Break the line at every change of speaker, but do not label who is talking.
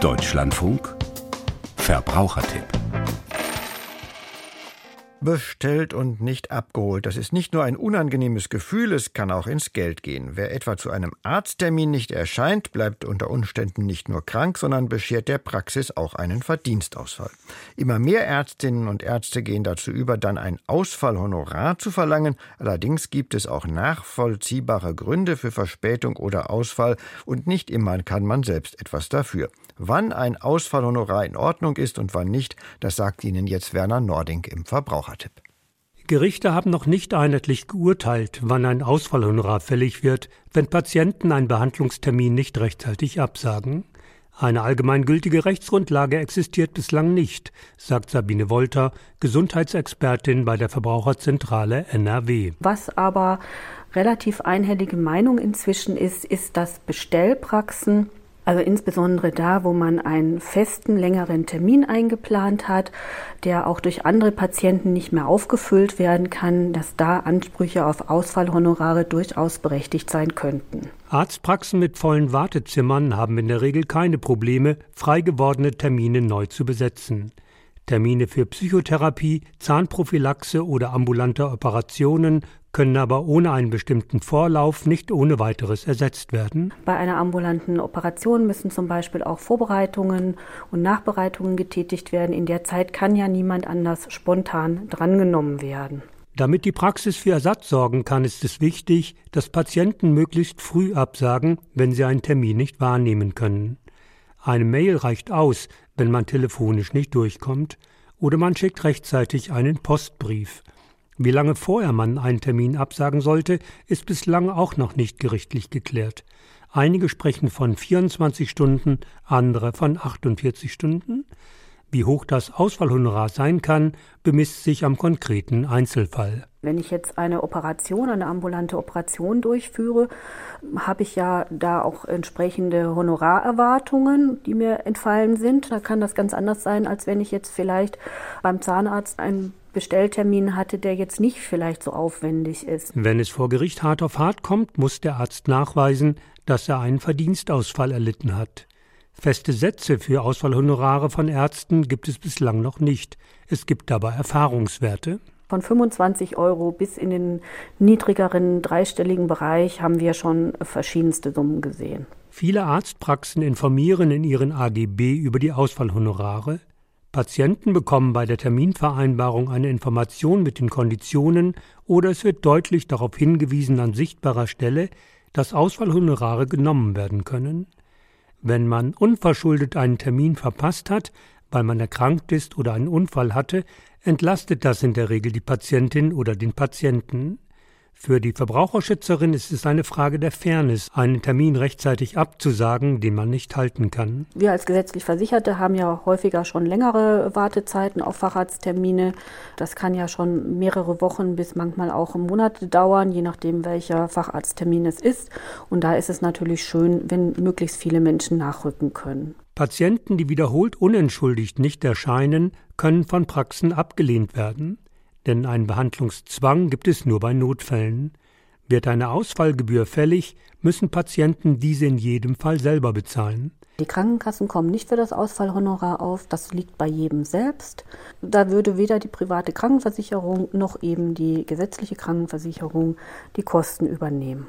Deutschlandfunk Verbrauchertipp
Bestellt und nicht abgeholt. Das ist nicht nur ein unangenehmes Gefühl, es kann auch ins Geld gehen. Wer etwa zu einem Arzttermin nicht erscheint, bleibt unter Umständen nicht nur krank, sondern beschert der Praxis auch einen Verdienstausfall. Immer mehr Ärztinnen und Ärzte gehen dazu über, dann ein Ausfallhonorar zu verlangen. Allerdings gibt es auch nachvollziehbare Gründe für Verspätung oder Ausfall und nicht immer kann man selbst etwas dafür. Wann ein Ausfallhonorar in Ordnung ist und wann nicht, das sagt Ihnen jetzt Werner Nording im Verbraucher. Hörertipp.
Gerichte haben noch nicht einheitlich geurteilt, wann ein Ausfallhonorar fällig wird, wenn Patienten einen Behandlungstermin nicht rechtzeitig absagen. Eine allgemeingültige Rechtsgrundlage existiert bislang nicht, sagt Sabine Wolter, Gesundheitsexpertin bei der Verbraucherzentrale NRW.
Was aber relativ einhellige Meinung inzwischen ist, ist, dass Bestellpraxen also insbesondere da, wo man einen festen, längeren Termin eingeplant hat, der auch durch andere Patienten nicht mehr aufgefüllt werden kann, dass da Ansprüche auf Ausfallhonorare durchaus berechtigt sein könnten.
Arztpraxen mit vollen Wartezimmern haben in der Regel keine Probleme, frei gewordene Termine neu zu besetzen. Termine für Psychotherapie, Zahnprophylaxe oder ambulante Operationen können aber ohne einen bestimmten Vorlauf nicht ohne weiteres ersetzt werden.
Bei einer ambulanten Operation müssen zum Beispiel auch Vorbereitungen und Nachbereitungen getätigt werden. In der Zeit kann ja niemand anders spontan drangenommen werden.
Damit die Praxis für Ersatz sorgen kann, ist es wichtig, dass Patienten möglichst früh absagen, wenn sie einen Termin nicht wahrnehmen können. Eine Mail reicht aus, wenn man telefonisch nicht durchkommt, oder man schickt rechtzeitig einen Postbrief. Wie lange vorher man einen Termin absagen sollte, ist bislang auch noch nicht gerichtlich geklärt. Einige sprechen von 24 Stunden, andere von 48 Stunden. Wie hoch das Ausfallhonorar sein kann, bemisst sich am konkreten Einzelfall.
Wenn ich jetzt eine Operation, eine ambulante Operation durchführe, habe ich ja da auch entsprechende Honorarerwartungen, die mir entfallen sind. Da kann das ganz anders sein, als wenn ich jetzt vielleicht beim Zahnarzt einen Bestelltermin hatte, der jetzt nicht vielleicht so aufwendig ist.
Wenn es vor Gericht hart auf hart kommt, muss der Arzt nachweisen, dass er einen Verdienstausfall erlitten hat. Feste Sätze für Ausfallhonorare von Ärzten gibt es bislang noch nicht. Es gibt dabei Erfahrungswerte.
Von 25 Euro bis in den niedrigeren dreistelligen Bereich haben wir schon verschiedenste Summen gesehen.
Viele Arztpraxen informieren in ihren AGB über die Ausfallhonorare. Patienten bekommen bei der Terminvereinbarung eine Information mit den Konditionen oder es wird deutlich darauf hingewiesen an sichtbarer Stelle, dass Ausfallhonorare genommen werden können. Wenn man unverschuldet einen Termin verpasst hat, weil man erkrankt ist oder einen Unfall hatte, entlastet das in der Regel die Patientin oder den Patienten. Für die Verbraucherschützerin ist es eine Frage der Fairness, einen Termin rechtzeitig abzusagen, den man nicht halten kann.
Wir als gesetzlich Versicherte haben ja häufiger schon längere Wartezeiten auf Facharzttermine. Das kann ja schon mehrere Wochen bis manchmal auch Monate dauern, je nachdem welcher Facharzttermin es ist. Und da ist es natürlich schön, wenn möglichst viele Menschen nachrücken können.
Patienten, die wiederholt unentschuldigt nicht erscheinen, können von Praxen abgelehnt werden denn einen Behandlungszwang gibt es nur bei Notfällen. Wird eine Ausfallgebühr fällig, müssen Patienten diese in jedem Fall selber bezahlen.
Die Krankenkassen kommen nicht für das Ausfallhonorar auf, das liegt bei jedem selbst. Da würde weder die private Krankenversicherung noch eben die gesetzliche Krankenversicherung die Kosten übernehmen.